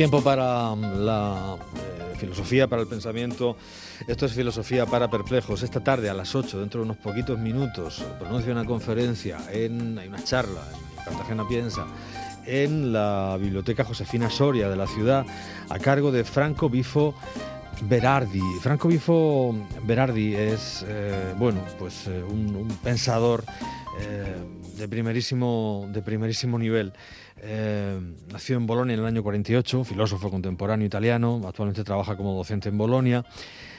Tiempo para mm, la eh, filosofía, para el pensamiento. Esto es filosofía para perplejos. Esta tarde a las 8, dentro de unos poquitos minutos, pronuncia una conferencia, en, hay una charla en Cartagena Piensa, en la Biblioteca Josefina Soria de la ciudad, a cargo de Franco Bifo Berardi. Franco Bifo Berardi es, eh, bueno, pues eh, un, pensador de, primerísimo, de primerísimo nivel. Eh, nació en Bolonia en el año 48, filósofo contemporáneo italiano, actualmente trabaja como docente en Bolonia.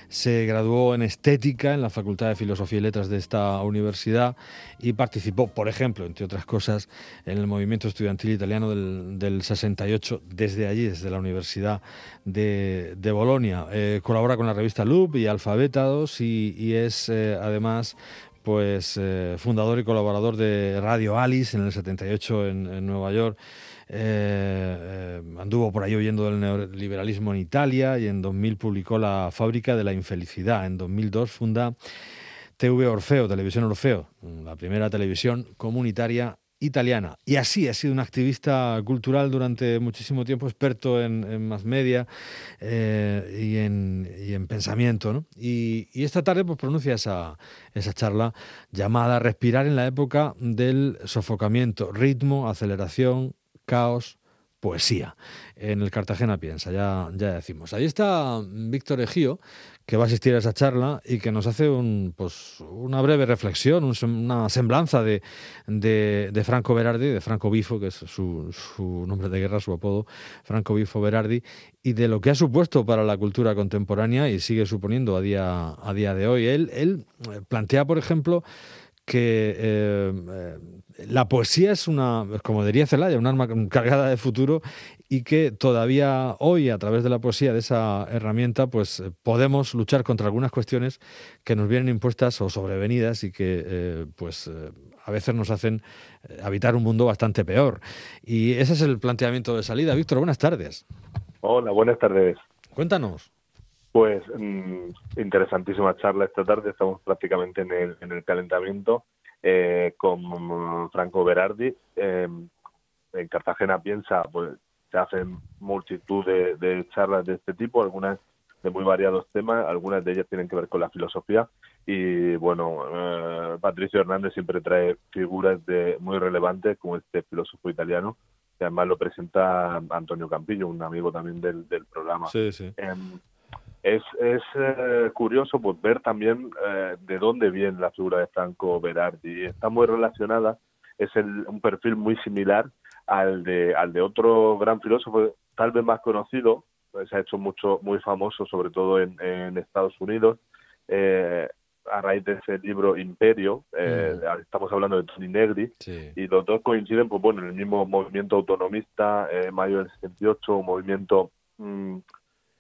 Se graduó en estética en la Facultad de Filosofía y Letras de esta universidad y participó, por ejemplo, entre otras cosas, en el movimiento estudiantil italiano del, 68 desde allí, desde la Universidad de, Bolonia. Eh, colabora con la revista Loop y Alfabetados y, y es eh, además pues eh, fundador y colaborador de Radio Alice en el 78 en, Nueva York. Eh, eh, anduvo por ahí oyendo del neoliberalismo en Italia y en 2000 publicó La fábrica de la infelicidad. En 2002 funda TV Orfeo, Televisión Orfeo, la primera televisión comunitaria italiana. Y así ha sido un activista cultural durante muchísimo tiempo, experto en, más media eh, y, en, y, en, pensamiento. Y, y, esta tarde pues, pronuncia esa, esa charla llamada Respirar en la época del sofocamiento, ritmo, aceleración, caos, poesía en el Cartagena Piensa, ya, ya decimos. Ahí está Víctor Ejío, que va a asistir a esa charla y que nos hace un, pues, una breve reflexión, una semblanza de, de, Franco Berardi, de Franco Bifo, que es su, su, nombre de guerra, su apodo, Franco Bifo Berardi, y de lo que ha supuesto para la cultura contemporánea y sigue suponiendo a día, a día de hoy. Él, él plantea, por ejemplo, que eh, eh, la poesía es una, como diría Celaya, un arma cargada de futuro y que todavía hoy, a través de la poesía, de esa herramienta, pues podemos luchar contra algunas cuestiones que nos vienen impuestas o sobrevenidas y que eh, pues a veces nos hacen habitar un mundo bastante peor. Y ese es el planteamiento de salida. Víctor, buenas tardes. Hola, buenas tardes. Cuéntanos. Pues mm, interesantísima charla esta tarde, estamos prácticamente en el, en el calentamiento eh, con Franco Berardi. Em, en Cartagena piensa, pues se hacen multitud de, charlas de este tipo, algunas de muy variados temas, algunas de ellas tienen que ver con la filosofía y bueno, eh, Patricio Hernández siempre trae figuras de muy relevantes como este filósofo italiano que además lo presenta Antonio Campillo, un amigo también del, del programa. Sí, sí. Es, es eh, curioso pues, ver también eh, de dónde viene la figura de Franco Berardi. Está muy relacionada, es un perfil muy similar al de, al de otro gran filósofo, tal vez más conocido, pues, se ha hecho mucho muy famoso, sobre todo en, en Estados Unidos, eh, a raíz de ese libro Imperio, mm. estamos hablando de Tony Negri, y los dos coinciden pues bueno en el mismo movimiento autonomista, mayo del 68, un movimiento mm,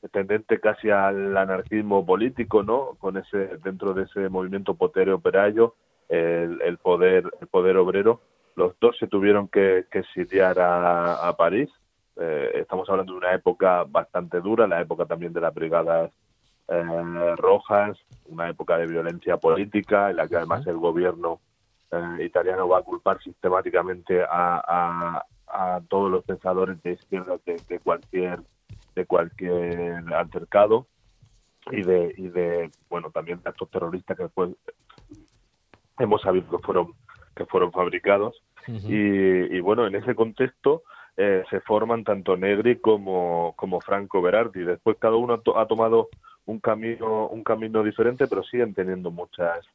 tendente casi al anarquismo político, ¿no? Con ese dentro de ese movimiento potero operario, el, poder el poder obrero. Los dos se tuvieron que, que exiliar a, París. Eh, estamos hablando de una época bastante dura, la época también de las brigadas eh, rojas, una época de violencia política en la que además el gobierno eh, italiano va a culpar sistemáticamente a, a, todos los pensadores de izquierda de cualquier de cualquier altercado y de, y de bueno, también de actos terroristas que después hemos sabido que fueron, que fueron fabricados. y, bueno, en ese contexto eh, se forman tanto Negri como, como Franco Berardi. Después cada uno ha, tomado un camino, un camino diferente, pero siguen teniendo muchas,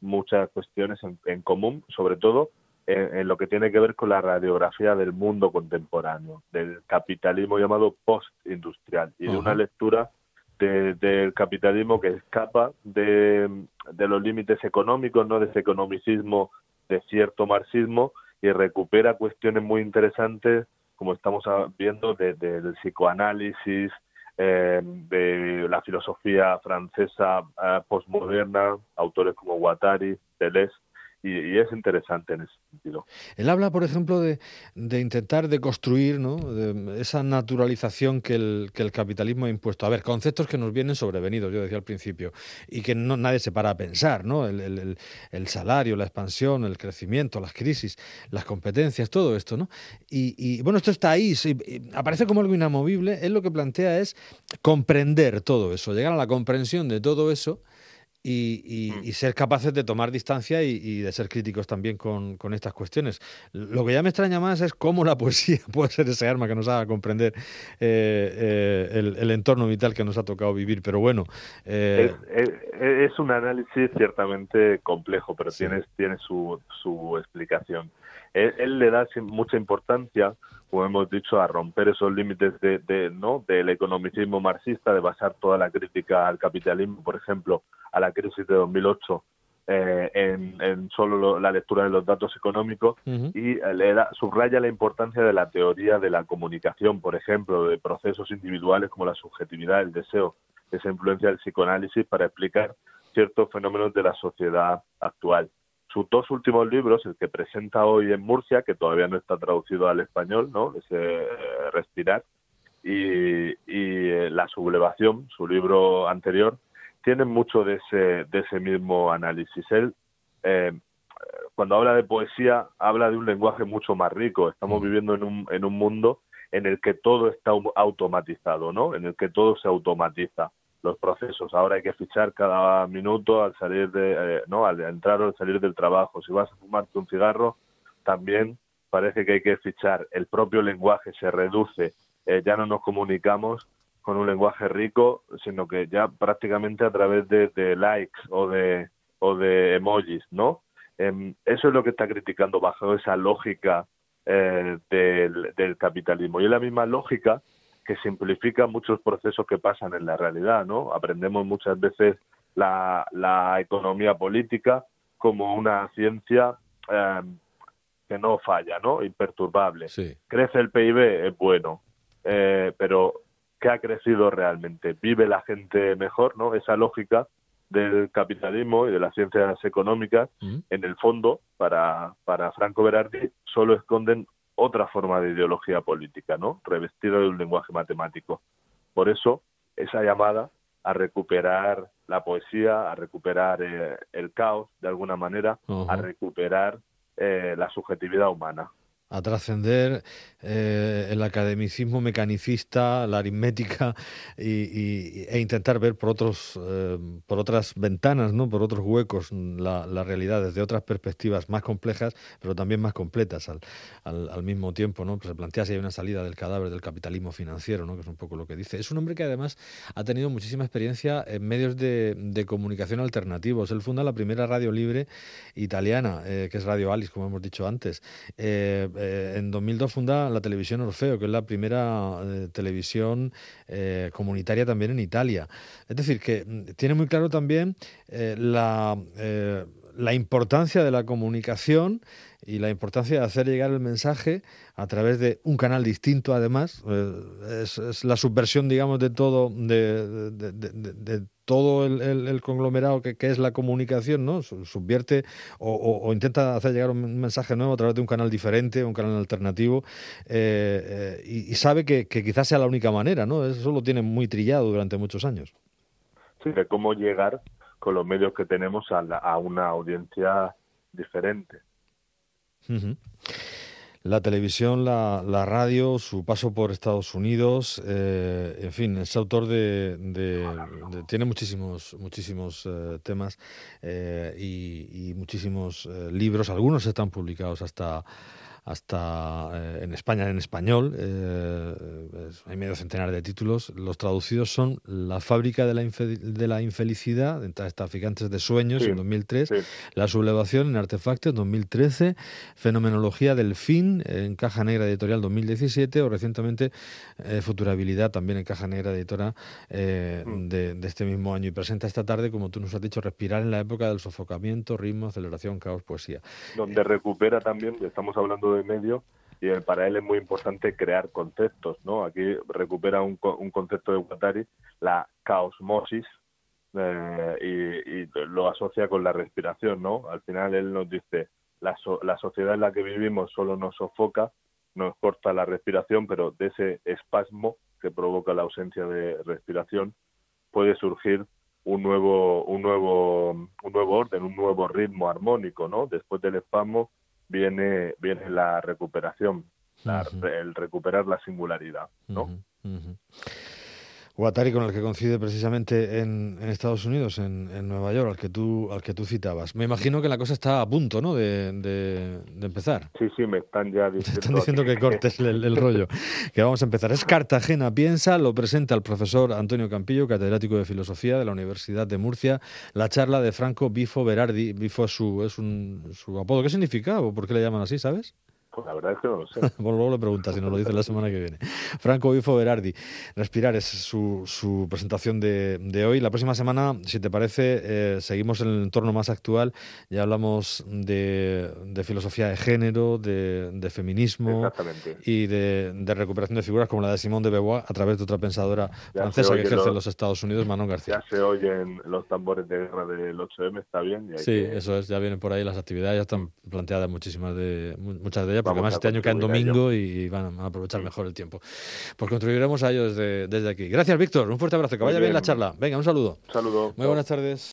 muchas cuestiones en común, sobre todo en, lo que tiene que ver con la radiografía del mundo contemporáneo, del capitalismo llamado post-industrial y de una lectura del capitalismo que escapa de, los límites económicos, no de ese economicismo de cierto marxismo y recupera cuestiones muy interesantes, como estamos viendo, del psicoanálisis, eh, de la filosofía francesa eh, postmoderna, autores como Guattari, Deleuze, y, es interesante en ese sentido. Él habla, por ejemplo, de, de intentar deconstruir ¿no? de esa naturalización que el, que el capitalismo ha impuesto. A ver, conceptos que nos vienen sobrevenidos, yo decía al principio, y que no, nadie se para a pensar, ¿no? El, el, el, salario, la expansión, el crecimiento, las crisis, las competencias, todo esto, ¿no? Y, y bueno, esto está ahí, aparece como algo inamovible. Él lo que plantea es comprender todo eso, llegar a la comprensión de todo eso y, mm. y, ser capaces de tomar distancia y, de ser críticos también con, con, estas cuestiones. Lo que ya me extraña más es cómo la poesía puede ser ese arma que nos haga comprender eh, eh, el, el, entorno vital que nos ha tocado vivir. Pero bueno. Eh... Es, es, un análisis ciertamente complejo, pero tiene, tiene su, su explicación. Él, él, le da mucha importancia como hemos dicho, a romper esos límites de, de, ¿no? del economicismo marxista, de basar toda la crítica al capitalismo, por ejemplo, a la crisis de 2008 eh, en, en, solo la lectura de los datos económicos y eh, le da, subraya la importancia de la teoría de la comunicación, por ejemplo, de procesos individuales como la subjetividad, el deseo, esa influencia del psicoanálisis para explicar ciertos fenómenos de la sociedad actual sus dos últimos libros, el que presenta hoy en Murcia, que todavía no está traducido al español, ¿no? Ese eh, Respirar, y, eh, La sublevación, su libro anterior, tienen mucho de ese, de ese mismo análisis. Él, eh, cuando habla de poesía, habla de un lenguaje mucho más rico. Estamos mm. viviendo en un, en un mundo en el que todo está automatizado, ¿no? En el que todo se automatiza los procesos. Ahora hay que fichar cada minuto al salir de, eh, no, al entrar o al salir del trabajo. Si vas a fumarte un cigarro, también parece que hay que fichar. El propio lenguaje se reduce. Eh, ya no nos comunicamos con un lenguaje rico, sino que ya prácticamente a través de, likes o de o de emojis, ¿no? Em, eso es lo que está criticando bajo esa lógica eh, del, del capitalismo. Y es la misma lógica que simplifica muchos procesos que pasan en la realidad, ¿no? Aprendemos muchas veces la, la economía política como una ciencia em, que no falla, ¿no? Imperturbable. Crece el PIB, es bueno, eh, pero ¿qué ha crecido realmente? ¿Vive la gente mejor, no? Esa lógica del capitalismo y de las ciencias económicas, mm. en el fondo, para, para Franco Berardi, solo esconden otra forma de ideología política, ¿no? Revestida de un lenguaje matemático. Por eso, esa llamada a recuperar la poesía, a recuperar eh, el caos, de alguna manera, a recuperar eh, la subjetividad humana a trascender eh, el academicismo mecanicista, la aritmética y, e intentar ver por otros eh, por otras ventanas, no, por otros huecos la, la, realidad desde otras perspectivas más complejas, pero también más completas al, al, mismo tiempo, no. Pues se plantea si hay una salida del cadáver del capitalismo financiero, no, que es un poco lo que dice. Es un hombre que además ha tenido muchísima experiencia en medios de, de comunicación alternativos. Él funda la primera radio libre italiana, eh, que es Radio Alice, como hemos dicho antes. Eh, en 2002 funda la televisión Orfeo, que es la primera eh, televisión eh, comunitaria también en Italia. Es decir, que mm, tiene muy claro también la, la importancia de la comunicación y la importancia de hacer llegar el mensaje a través de un canal distinto además es, la subversión digamos de todo de, todo el, conglomerado que, es la comunicación, ¿no? Subvierte o, intenta hacer llegar un mensaje nuevo a través de un canal diferente, un canal alternativo, eh, eh, y, sabe que, quizás sea la única manera, ¿no? Eso lo tiene muy trillado durante muchos años. Sí, de cómo llegar con los medios que tenemos a, una audiencia diferente la televisión, la, la, radio, su paso por Estados Unidos, eh, en fin, es autor de, tiene muchísimos, muchísimos eh, temas eh, y, muchísimos libros. Algunos están publicados hasta hasta eh, en España en español. Eh, hay medio centenar de títulos. Los traducidos son La fábrica de la, de la infelicidad, traficantes de sueños, en 2003, La sublevación en artefactos, en 2013, Fenomenología del fin, en Caja Negra Editorial 2017, o recientemente eh, Futurabilidad, también en Caja Negra Editora mm. de, de, este mismo año. Y presenta esta tarde, como tú nos has dicho, Respirar en la época del sofocamiento, ritmo, aceleración, caos, poesía. Donde recupera también, estamos hablando de medio y para él es muy importante crear conceptos, ¿no? Aquí recupera un, un concepto de Guattari, la caosmosis, y, lo asocia con la respiración, ¿no? Al final él nos dice, la, la sociedad en la que vivimos solo nos sofoca, nos corta la respiración, pero de ese espasmo que provoca la ausencia de respiración puede surgir un nuevo un nuevo un nuevo orden un nuevo ritmo armónico no después del espasmo viene viene la recuperación el recuperar la singularidad no Guattari con el que coincide precisamente en, Estados Unidos, en, Nueva York, al que tú al que tú citabas. Me imagino que la cosa está a punto, ¿no? De, empezar. Sí, sí, me están ya diciendo. están diciendo que cortes el, rollo. Que vamos a empezar. Es Cartagena piensa, lo presenta el profesor Antonio Campillo, catedrático de filosofía de la Universidad de Murcia. La charla de Franco Bifo Berardi. Bifo es su es un, su apodo. ¿Qué significa o por qué le llaman así? ¿Sabes? Pues la verdad es que no lo sé. bueno, luego le preguntas si nos lo dice la semana que viene. Franco Bifo Berardi. Respirar es su, su presentación de, de, hoy. La próxima semana, si te parece, eh, seguimos en el entorno más actual. Ya hablamos de, de filosofía de género, de, de feminismo y de, de, recuperación de figuras como la de Simone de Beauvoir a través de otra pensadora francesa que ejerce en los Estados Unidos, Manon García. Ya se oyen los tambores de guerra del 8M, está bien. sí, eso es. Ya vienen por ahí las actividades, ya están planteadas muchísimas de, muchas de ellas porque además este año cae en domingo y van a aprovechar mejor el tiempo. Pues contribuiremos a ello desde, desde aquí. Gracias, Víctor. Un fuerte abrazo. Que vaya bien. la charla. Venga, un saludo. Un saludo. Muy buenas tardes.